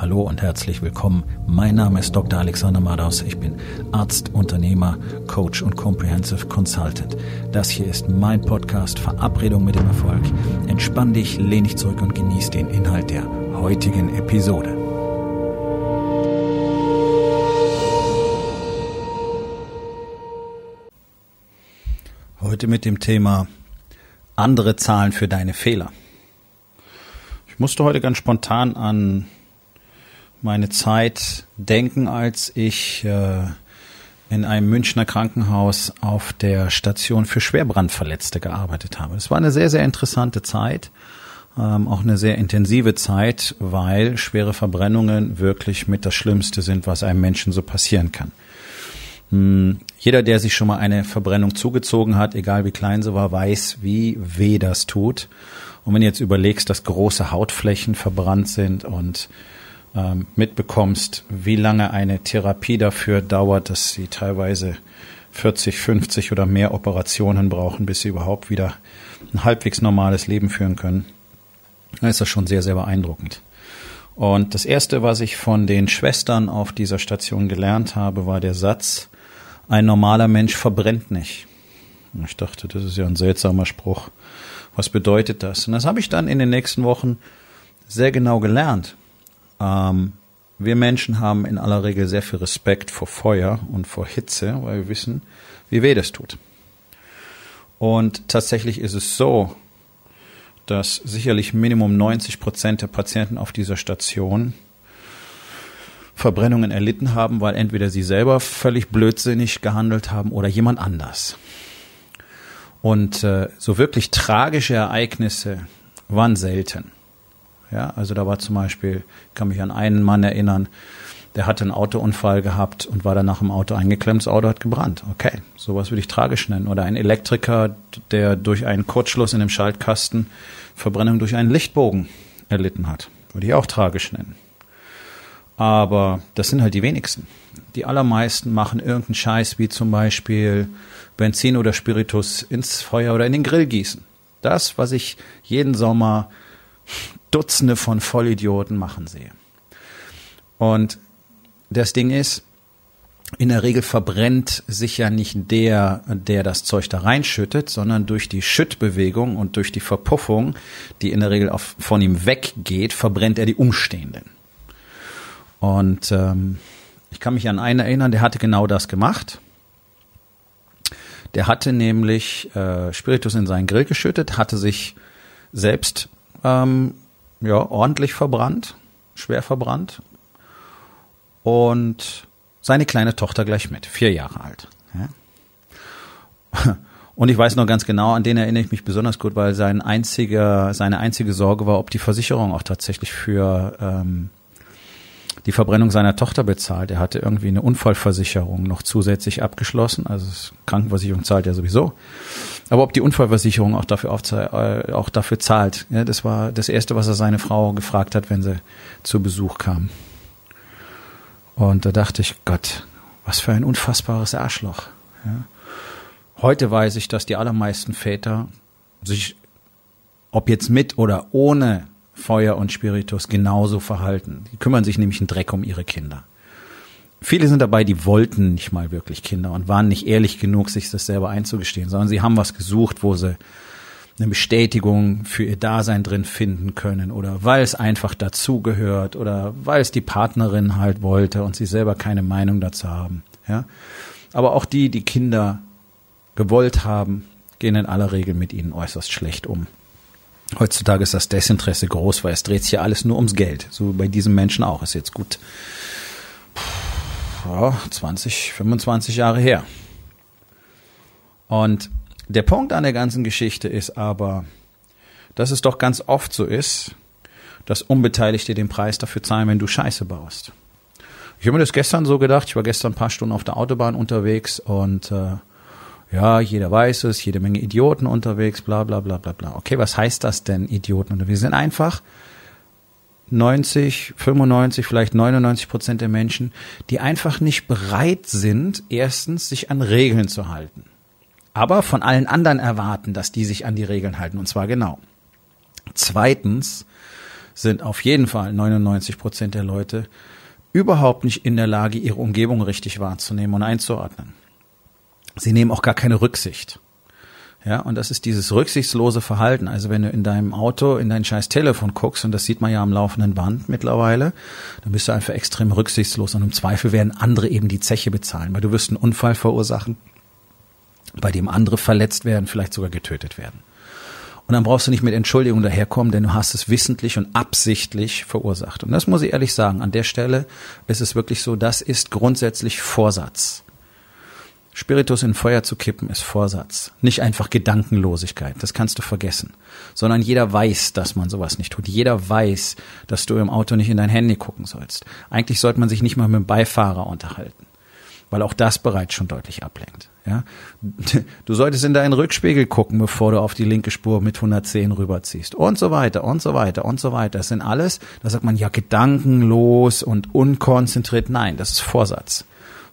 Hallo und herzlich willkommen. Mein Name ist Dr. Alexander Madaus. Ich bin Arzt, Unternehmer, Coach und Comprehensive Consultant. Das hier ist mein Podcast Verabredung mit dem Erfolg. Entspann dich, lehn dich zurück und genieß den Inhalt der heutigen Episode. Heute mit dem Thema andere zahlen für deine Fehler. Ich musste heute ganz spontan an meine Zeit denken, als ich äh, in einem Münchner Krankenhaus auf der Station für Schwerbrandverletzte gearbeitet habe. Es war eine sehr, sehr interessante Zeit, ähm, auch eine sehr intensive Zeit, weil schwere Verbrennungen wirklich mit das Schlimmste sind, was einem Menschen so passieren kann. Hm, jeder, der sich schon mal eine Verbrennung zugezogen hat, egal wie klein sie war, weiß, wie weh das tut. Und wenn du jetzt überlegst, dass große Hautflächen verbrannt sind und mitbekommst, wie lange eine Therapie dafür dauert, dass sie teilweise 40, 50 oder mehr Operationen brauchen, bis sie überhaupt wieder ein halbwegs normales Leben führen können, dann ist das schon sehr, sehr beeindruckend. Und das Erste, was ich von den Schwestern auf dieser Station gelernt habe, war der Satz, ein normaler Mensch verbrennt nicht. Ich dachte, das ist ja ein seltsamer Spruch. Was bedeutet das? Und das habe ich dann in den nächsten Wochen sehr genau gelernt. Ähm, wir Menschen haben in aller Regel sehr viel Respekt vor Feuer und vor Hitze, weil wir wissen, wie weh das tut. Und tatsächlich ist es so, dass sicherlich Minimum 90 Prozent der Patienten auf dieser Station Verbrennungen erlitten haben, weil entweder sie selber völlig blödsinnig gehandelt haben oder jemand anders. Und äh, so wirklich tragische Ereignisse waren selten. Ja, also da war zum Beispiel, ich kann mich an einen Mann erinnern, der hatte einen Autounfall gehabt und war dann nach dem Auto eingeklemmt, das Auto hat gebrannt. Okay, sowas würde ich tragisch nennen. Oder ein Elektriker, der durch einen Kurzschluss in dem Schaltkasten Verbrennung durch einen Lichtbogen erlitten hat. Würde ich auch tragisch nennen. Aber das sind halt die wenigsten. Die allermeisten machen irgendeinen Scheiß, wie zum Beispiel Benzin oder Spiritus ins Feuer oder in den Grill gießen. Das, was ich jeden Sommer Dutzende von Vollidioten machen sehe. Und das Ding ist, in der Regel verbrennt sich ja nicht der, der das Zeug da reinschüttet, sondern durch die Schüttbewegung und durch die Verpuffung, die in der Regel auf, von ihm weggeht, verbrennt er die Umstehenden. Und ähm, ich kann mich an einen erinnern, der hatte genau das gemacht. Der hatte nämlich äh, Spiritus in seinen Grill geschüttet, hatte sich selbst ähm, ja, ordentlich verbrannt, schwer verbrannt. Und seine kleine Tochter gleich mit, vier Jahre alt. Ja. Und ich weiß noch ganz genau, an den erinnere ich mich besonders gut, weil sein einziger, seine einzige Sorge war, ob die Versicherung auch tatsächlich für ähm, die Verbrennung seiner Tochter bezahlt. Er hatte irgendwie eine Unfallversicherung noch zusätzlich abgeschlossen. Also Krankenversicherung zahlt ja sowieso. Aber ob die Unfallversicherung auch dafür, äh, auch dafür zahlt, ja, das war das Erste, was er seine Frau gefragt hat, wenn sie zu Besuch kam. Und da dachte ich, Gott, was für ein unfassbares Arschloch. Ja. Heute weiß ich, dass die allermeisten Väter sich, ob jetzt mit oder ohne Feuer und Spiritus genauso verhalten. Die kümmern sich nämlich einen Dreck um ihre Kinder. Viele sind dabei, die wollten nicht mal wirklich Kinder und waren nicht ehrlich genug, sich das selber einzugestehen, sondern sie haben was gesucht, wo sie eine Bestätigung für ihr Dasein drin finden können oder weil es einfach dazugehört oder weil es die Partnerin halt wollte und sie selber keine Meinung dazu haben. Ja? Aber auch die, die Kinder gewollt haben, gehen in aller Regel mit ihnen äußerst schlecht um. Heutzutage ist das Desinteresse groß, weil es dreht sich ja alles nur ums Geld. So bei diesem Menschen auch. Ist jetzt gut ja, 20, 25 Jahre her. Und der Punkt an der ganzen Geschichte ist aber, dass es doch ganz oft so ist, dass Unbeteiligte den Preis dafür zahlen, wenn du Scheiße baust. Ich habe mir das gestern so gedacht. Ich war gestern ein paar Stunden auf der Autobahn unterwegs und äh, ja, jeder weiß es, jede Menge Idioten unterwegs, bla bla bla bla bla. Okay, was heißt das denn, Idioten? Wir sind einfach 90, 95, vielleicht 99 Prozent der Menschen, die einfach nicht bereit sind, erstens sich an Regeln zu halten. Aber von allen anderen erwarten, dass die sich an die Regeln halten, und zwar genau. Zweitens sind auf jeden Fall 99 Prozent der Leute überhaupt nicht in der Lage, ihre Umgebung richtig wahrzunehmen und einzuordnen. Sie nehmen auch gar keine Rücksicht. Ja, und das ist dieses rücksichtslose Verhalten. Also wenn du in deinem Auto in dein scheiß Telefon guckst, und das sieht man ja am laufenden Band mittlerweile, dann bist du einfach extrem rücksichtslos und im Zweifel werden andere eben die Zeche bezahlen, weil du wirst einen Unfall verursachen, bei dem andere verletzt werden, vielleicht sogar getötet werden. Und dann brauchst du nicht mit Entschuldigung daherkommen, denn du hast es wissentlich und absichtlich verursacht. Und das muss ich ehrlich sagen. An der Stelle ist es wirklich so, das ist grundsätzlich Vorsatz. Spiritus in Feuer zu kippen ist Vorsatz. Nicht einfach Gedankenlosigkeit. Das kannst du vergessen. Sondern jeder weiß, dass man sowas nicht tut. Jeder weiß, dass du im Auto nicht in dein Handy gucken sollst. Eigentlich sollte man sich nicht mal mit dem Beifahrer unterhalten weil auch das bereits schon deutlich ablenkt. Ja, du solltest in deinen Rückspiegel gucken, bevor du auf die linke Spur mit 110 rüberziehst und so weiter und so weiter und so weiter. Das sind alles, da sagt man ja gedankenlos und unkonzentriert. Nein, das ist Vorsatz.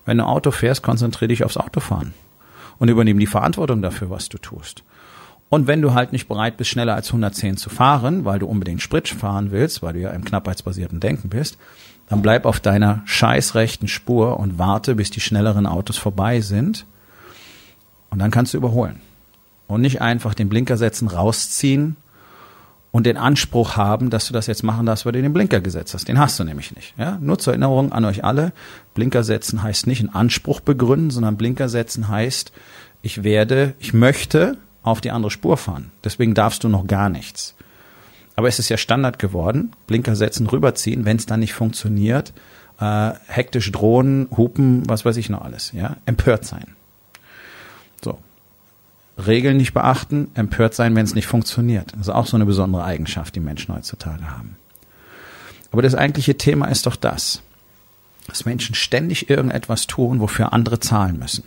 Wenn du Auto fährst, konzentriere dich aufs Autofahren und übernimm die Verantwortung dafür, was du tust. Und wenn du halt nicht bereit bist, schneller als 110 zu fahren, weil du unbedingt Sprit fahren willst, weil du ja im knappheitsbasierten Denken bist, dann bleib auf deiner scheißrechten Spur und warte, bis die schnelleren Autos vorbei sind. Und dann kannst du überholen. Und nicht einfach den Blinker setzen, rausziehen und den Anspruch haben, dass du das jetzt machen darfst, weil du den Blinker gesetzt hast. Den hast du nämlich nicht. Ja? Nur zur Erinnerung an euch alle, Blinker setzen heißt nicht einen Anspruch begründen, sondern Blinker setzen heißt, ich werde, ich möchte auf die andere Spur fahren. Deswegen darfst du noch gar nichts. Aber es ist ja Standard geworden, Blinker setzen, rüberziehen, wenn es dann nicht funktioniert, äh, hektisch drohen, hupen, was weiß ich noch alles, ja, empört sein. Regeln nicht beachten, empört sein, wenn es nicht funktioniert. Das ist auch so eine besondere Eigenschaft, die Menschen heutzutage haben. Aber das eigentliche Thema ist doch das, dass Menschen ständig irgendetwas tun, wofür andere zahlen müssen.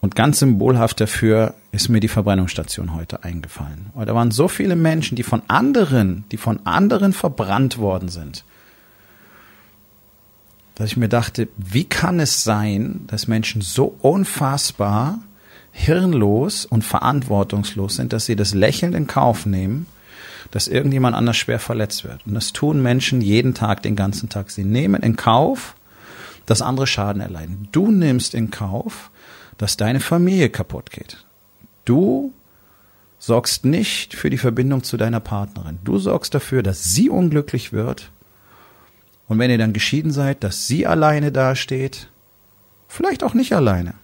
Und ganz symbolhaft dafür ist mir die Verbrennungsstation heute eingefallen. Weil da waren so viele Menschen, die von anderen, die von anderen verbrannt worden sind, dass ich mir dachte, wie kann es sein, dass Menschen so unfassbar hirnlos und verantwortungslos sind, dass sie das Lächeln in Kauf nehmen, dass irgendjemand anders schwer verletzt wird. Und das tun Menschen jeden Tag, den ganzen Tag. Sie nehmen in Kauf, dass andere Schaden erleiden. Du nimmst in Kauf, dass deine Familie kaputt geht. Du sorgst nicht für die Verbindung zu deiner Partnerin. Du sorgst dafür, dass sie unglücklich wird. Und wenn ihr dann geschieden seid, dass sie alleine dasteht, vielleicht auch nicht alleine.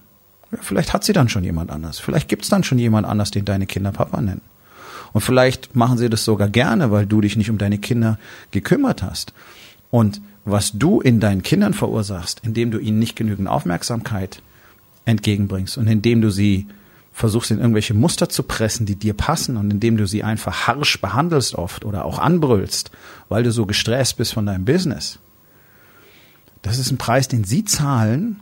Vielleicht hat sie dann schon jemand anders. Vielleicht gibt's dann schon jemand anders, den deine Kinder Papa nennen. Und vielleicht machen sie das sogar gerne, weil du dich nicht um deine Kinder gekümmert hast. Und was du in deinen Kindern verursachst, indem du ihnen nicht genügend Aufmerksamkeit entgegenbringst und indem du sie versuchst in irgendwelche Muster zu pressen, die dir passen und indem du sie einfach harsch behandelst oft oder auch anbrüllst, weil du so gestresst bist von deinem Business. Das ist ein Preis, den sie zahlen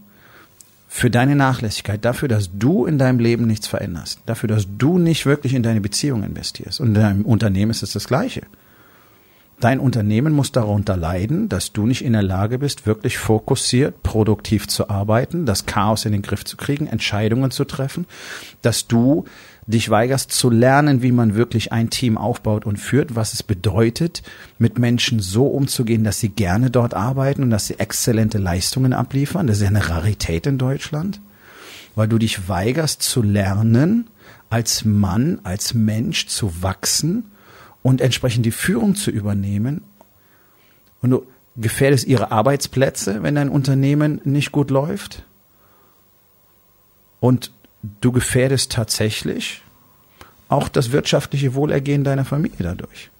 für deine Nachlässigkeit, dafür, dass du in deinem Leben nichts veränderst, dafür, dass du nicht wirklich in deine Beziehung investierst. Und in deinem Unternehmen ist es das Gleiche. Dein Unternehmen muss darunter leiden, dass du nicht in der Lage bist, wirklich fokussiert, produktiv zu arbeiten, das Chaos in den Griff zu kriegen, Entscheidungen zu treffen, dass du dich weigerst zu lernen, wie man wirklich ein Team aufbaut und führt, was es bedeutet, mit Menschen so umzugehen, dass sie gerne dort arbeiten und dass sie exzellente Leistungen abliefern. Das ist ja eine Rarität in Deutschland, weil du dich weigerst zu lernen, als Mann, als Mensch zu wachsen und entsprechend die Führung zu übernehmen. Und du gefährdest ihre Arbeitsplätze, wenn dein Unternehmen nicht gut läuft. Und du gefährdest tatsächlich auch das wirtschaftliche Wohlergehen deiner Familie dadurch.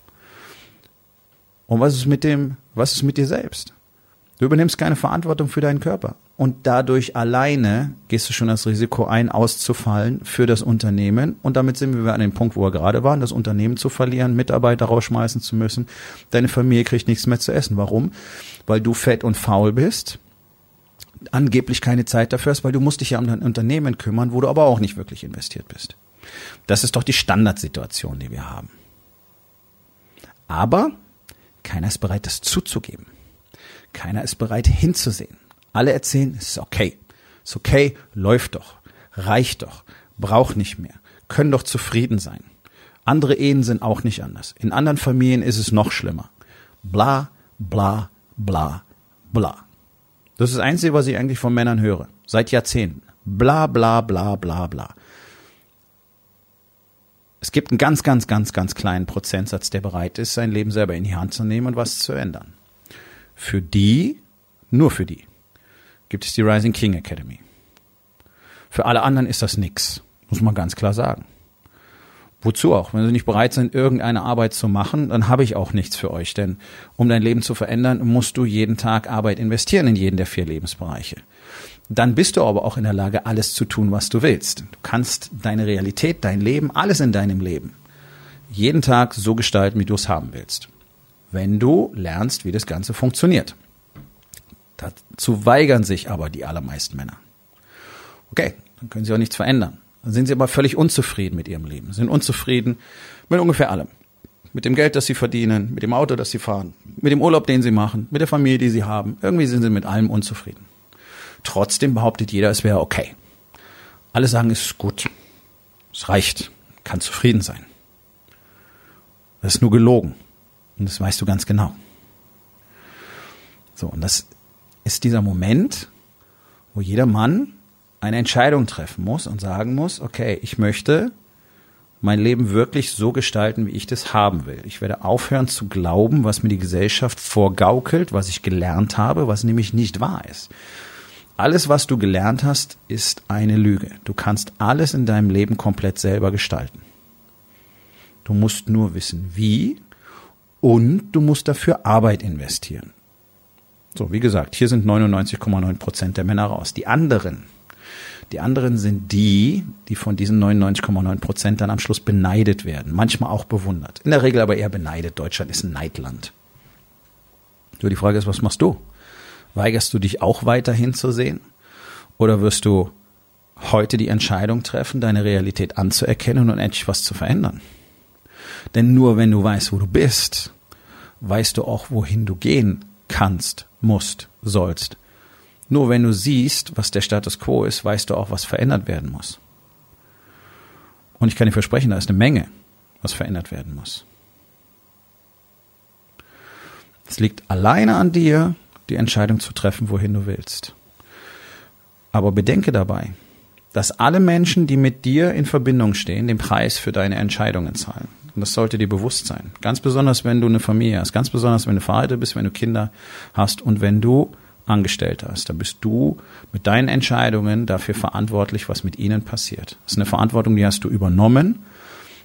Und was ist mit dem, was ist mit dir selbst? Du übernimmst keine Verantwortung für deinen Körper. Und dadurch alleine gehst du schon das Risiko ein, auszufallen für das Unternehmen. Und damit sind wir an dem Punkt, wo wir gerade waren, das Unternehmen zu verlieren, Mitarbeiter rausschmeißen zu müssen. Deine Familie kriegt nichts mehr zu essen. Warum? Weil du fett und faul bist. Angeblich keine Zeit dafür hast, weil du musst dich ja um dein Unternehmen kümmern, wo du aber auch nicht wirklich investiert bist. Das ist doch die Standardsituation, die wir haben. Aber keiner ist bereit, das zuzugeben. Keiner ist bereit hinzusehen. Alle erzählen, es ist okay. Es ist okay, läuft doch, reicht doch, braucht nicht mehr, können doch zufrieden sein. Andere Ehen sind auch nicht anders. In anderen Familien ist es noch schlimmer. Bla, bla, bla, bla. Das ist das Einzige, was ich eigentlich von Männern höre. Seit Jahrzehnten. Bla, bla, bla, bla, bla. Es gibt einen ganz, ganz, ganz, ganz kleinen Prozentsatz, der bereit ist, sein Leben selber in die Hand zu nehmen und was zu ändern. Für die, nur für die, gibt es die Rising King Academy. Für alle anderen ist das nix, muss man ganz klar sagen. Wozu auch? Wenn Sie nicht bereit sind, irgendeine Arbeit zu machen, dann habe ich auch nichts für euch. Denn um dein Leben zu verändern, musst du jeden Tag Arbeit investieren in jeden der vier Lebensbereiche. Dann bist du aber auch in der Lage, alles zu tun, was du willst. Du kannst deine Realität, dein Leben, alles in deinem Leben jeden Tag so gestalten, wie du es haben willst. Wenn du lernst, wie das Ganze funktioniert. Dazu weigern sich aber die allermeisten Männer. Okay, dann können sie auch nichts verändern. Dann sind sie aber völlig unzufrieden mit ihrem Leben, sind unzufrieden mit ungefähr allem. Mit dem Geld, das sie verdienen, mit dem Auto, das sie fahren, mit dem Urlaub, den sie machen, mit der Familie, die sie haben. Irgendwie sind sie mit allem unzufrieden. Trotzdem behauptet jeder, es wäre okay. Alle sagen, es ist gut. Es reicht. Kann zufrieden sein. Das ist nur gelogen. Und das weißt du ganz genau. So, und das ist dieser Moment, wo jeder Mann eine Entscheidung treffen muss und sagen muss, okay, ich möchte mein Leben wirklich so gestalten, wie ich das haben will. Ich werde aufhören zu glauben, was mir die Gesellschaft vorgaukelt, was ich gelernt habe, was nämlich nicht wahr ist. Alles, was du gelernt hast, ist eine Lüge. Du kannst alles in deinem Leben komplett selber gestalten. Du musst nur wissen, wie und du musst dafür Arbeit investieren. So, wie gesagt, hier sind 99,9 Prozent der Männer raus. Die anderen, die anderen sind die, die von diesen 99,9 Prozent dann am Schluss beneidet werden. Manchmal auch bewundert. In der Regel aber eher beneidet. Deutschland ist ein Neidland. So, die Frage ist, was machst du? Weigerst du dich auch weiterhin zu sehen? Oder wirst du heute die Entscheidung treffen, deine Realität anzuerkennen und endlich was zu verändern? Denn nur wenn du weißt, wo du bist, weißt du auch, wohin du gehen kannst, musst, sollst. Nur wenn du siehst, was der Status quo ist, weißt du auch, was verändert werden muss. Und ich kann dir versprechen, da ist eine Menge, was verändert werden muss. Es liegt alleine an dir, die Entscheidung zu treffen, wohin du willst. Aber bedenke dabei, dass alle Menschen, die mit dir in Verbindung stehen, den Preis für deine Entscheidungen zahlen. Und das sollte dir bewusst sein. Ganz besonders, wenn du eine Familie hast, ganz besonders, wenn du verheiratet bist, wenn du Kinder hast und wenn du Angestellter hast. Da bist du mit deinen Entscheidungen dafür verantwortlich, was mit ihnen passiert. Das ist eine Verantwortung, die hast du übernommen.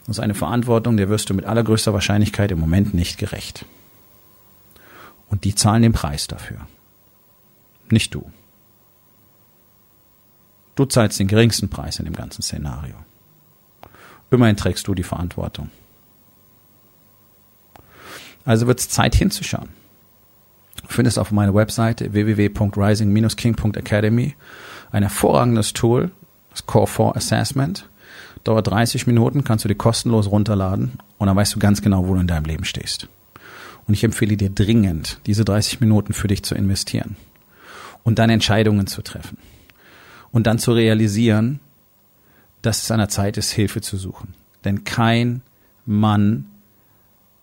Das ist eine Verantwortung, der wirst du mit allergrößter Wahrscheinlichkeit im Moment nicht gerecht. Und die zahlen den Preis dafür. Nicht du. Du zahlst den geringsten Preis in dem ganzen Szenario. Immerhin trägst du die Verantwortung. Also wird es Zeit hinzuschauen. Du findest auf meiner Webseite www.rising-king.academy ein hervorragendes Tool, das Core 4 Assessment. Dauert 30 Minuten, kannst du dir kostenlos runterladen und dann weißt du ganz genau, wo du in deinem Leben stehst. Und ich empfehle dir dringend, diese 30 Minuten für dich zu investieren und dann Entscheidungen zu treffen und dann zu realisieren, dass es an der Zeit ist, Hilfe zu suchen. Denn kein Mann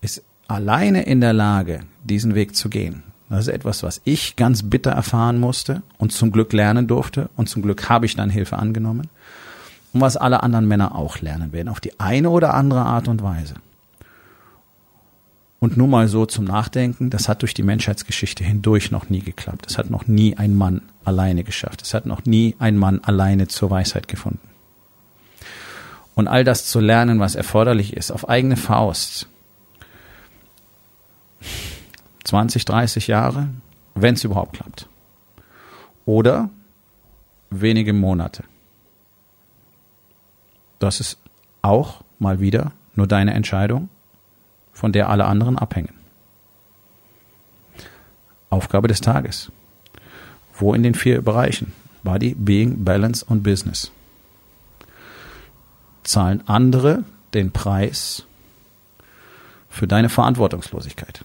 ist alleine in der Lage, diesen Weg zu gehen. Das ist etwas, was ich ganz bitter erfahren musste und zum Glück lernen durfte. Und zum Glück habe ich dann Hilfe angenommen. Und was alle anderen Männer auch lernen werden, auf die eine oder andere Art und Weise. Und nur mal so zum Nachdenken, das hat durch die Menschheitsgeschichte hindurch noch nie geklappt. Es hat noch nie ein Mann alleine geschafft. Es hat noch nie ein Mann alleine zur Weisheit gefunden. Und all das zu lernen, was erforderlich ist, auf eigene Faust, 20, 30 Jahre, wenn es überhaupt klappt. Oder wenige Monate. Das ist auch mal wieder nur deine Entscheidung, von der alle anderen abhängen. Aufgabe des Tages. Wo in den vier Bereichen? Body, Being, Balance und Business. Zahlen andere den Preis für deine Verantwortungslosigkeit?